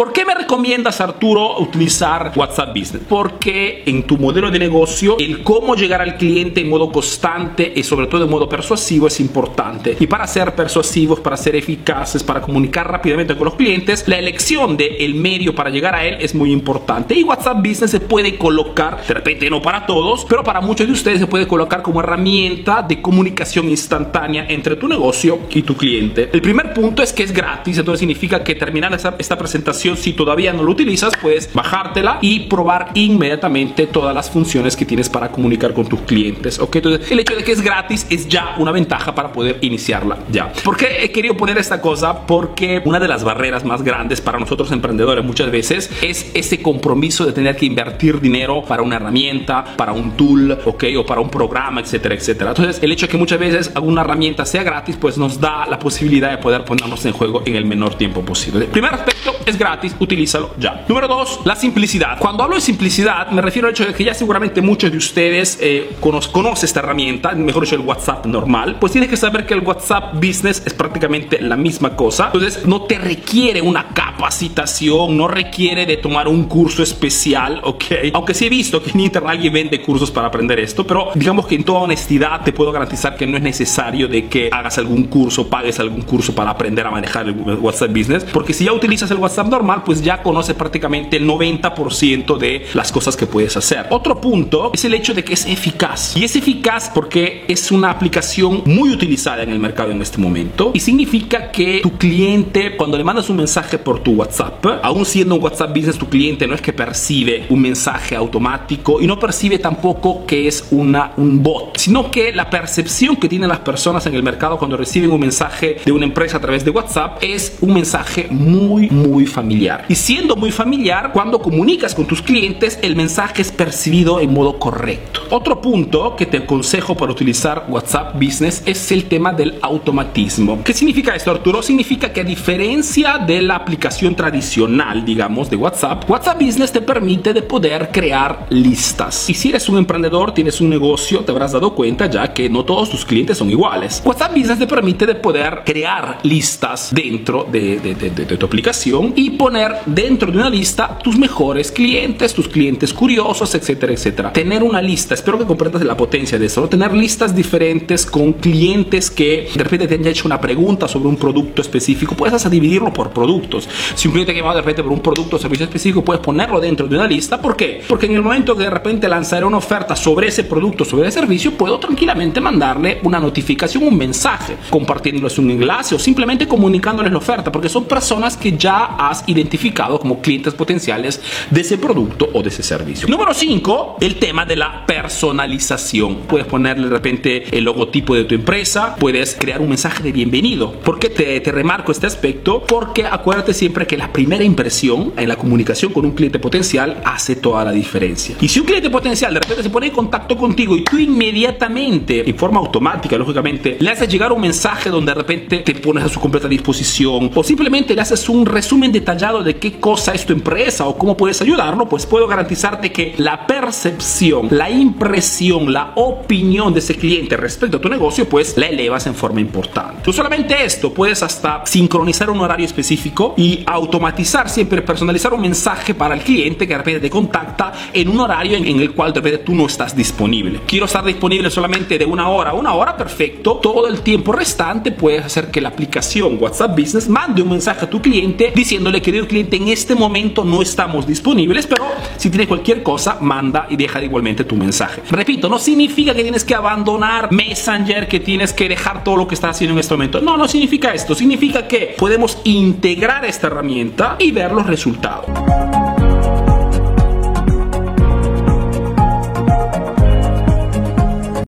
¿Por qué me recomiendas, Arturo, utilizar WhatsApp Business? Porque en tu modelo de negocio, el cómo llegar al cliente en modo constante y sobre todo en modo persuasivo es importante. Y para ser persuasivos, para ser eficaces, para comunicar rápidamente con los clientes, la elección del medio para llegar a él es muy importante. Y WhatsApp Business se puede colocar, de repente no para todos, pero para muchos de ustedes se puede colocar como herramienta de comunicación instantánea entre tu negocio y tu cliente. El primer punto es que es gratis, entonces significa que terminar esta, esta presentación, si todavía no lo utilizas, puedes bajártela y probar inmediatamente todas las funciones que tienes para comunicar con tus clientes. ¿ok? Entonces, el hecho de que es gratis es ya una ventaja para poder iniciarla ya. ¿Por qué he querido poner esta cosa? Porque una de las barreras más grandes para nosotros emprendedores muchas veces es ese compromiso de tener que invertir dinero para una herramienta, para un tool, ¿ok? O para un programa, etcétera, etcétera. Entonces, el hecho de que muchas veces alguna herramienta sea gratis, pues nos da la posibilidad de poder ponernos en juego en el menor tiempo posible. El primer aspecto es gratis, utilízalo ya. Número dos, la simplicidad. Cuando hablo de simplicidad, me refiero al hecho de que ya seguramente muchos de ustedes eh, conocen esta herramienta, mejor dicho, el WhatsApp normal, pues tienes que saber que el WhatsApp Business es prácticamente la misma cosa. Entonces, no te requiere una capacitación, no requiere de tomar un curso especial, ¿ok? Aunque sí he visto que en internet alguien vende cursos para aprender esto, pero digamos que en toda honestidad te puedo garantizar que no es necesario de que hagas algún curso, pagues algún curso para aprender a manejar el WhatsApp Business, porque si ya utilizas el WhatsApp normal, pues ya conoces prácticamente el 90% de las cosas que puedes hacer. Otro punto es el hecho de que es eficaz. Y es eficaz porque es una aplicación muy utilizada en el mercado en este momento y significa que tu cliente, cuando le mandas un mensaje por tu WhatsApp, aún siendo un WhatsApp Business, tu cliente no es que percibe un mensaje automático y no percibe tampoco que es una, un bot, sino que la percepción que tienen las personas en el mercado cuando reciben un mensaje de una empresa a través de WhatsApp es un mensaje muy, muy familiar. Y siendo muy familiar, cuando comunicas con tus clientes, el mensaje es percibido en modo correcto. Otro punto que te aconsejo para utilizar WhatsApp Business es el tema del automatismo. ¿Qué significa esto, Arturo? Significa que a diferencia de la aplicación tradicional, digamos, de WhatsApp, WhatsApp Business te permite de poder crear listas. Y si eres un emprendedor, tienes un negocio, te habrás dado cuenta ya que no todos tus clientes son iguales. WhatsApp Business te permite de poder crear listas dentro de, tu aplicación y poner dentro de una lista tus mejores clientes, tus clientes curiosos, etcétera, etcétera. Tener una lista, espero que comprendas la potencia de eso, tener listas diferentes con clientes que de repente te han hecho una pregunta sobre un producto específico, puedes hasta dividirlo por productos. Si un cliente que va de repente por un producto o servicio específico, puedes ponerlo dentro de una lista. ¿Por qué? Porque en el momento que de repente lanzaré una oferta sobre ese producto, sobre ese servicio, puedo tranquilamente mandarle una notificación, un mensaje, compartiéndoles un enlace o simplemente comunicándoles la oferta, porque son personas que ya has identificado como clientes potenciales de ese producto o de ese servicio. Número 5, el tema de la personalización. Puedes ponerle de repente el logotipo de tu empresa, puedes crear un mensaje de bienvenido. ¿Por qué te, te remarco este aspecto? Porque acuérdate siempre que la primera impresión en la comunicación con un cliente potencial hace toda la diferencia. Y si un cliente potencial de repente se pone en contacto contigo y tú inmediatamente, en forma automática, lógicamente, le haces llegar un mensaje donde de repente te pones a su completa disposición o simplemente le haces un resumen detallado de qué cosa es tu empresa o cómo puedes ayudarlo, pues puedo garantizarte que la percepción, la impresión, la opinión de ese cliente respecto a tu negocio, pues la elevas en forma importante. No solamente esto, puedes hasta sincronizar un horario específico y automatizar, siempre personalizar un mensaje para el cliente que de repente te contacta en un horario en, el cual de repente tú no estás disponible. Quiero estar disponible solamente de una hora a una hora, perfecto. Todo el tiempo restante puedes hacer que la aplicación WhatsApp Business mande un mensaje a tu cliente diciéndole, querido cliente, en este momento no estamos disponibles, pero si tienes cualquier cosa, manda y deja igualmente tu mensaje. Repito, no significa que tienes que abandonar Messenger, que tienes que dejar todo lo que estás haciendo en este momento. No, no significa esto. Significa que podemos integrar esta herramienta y ver los resultados.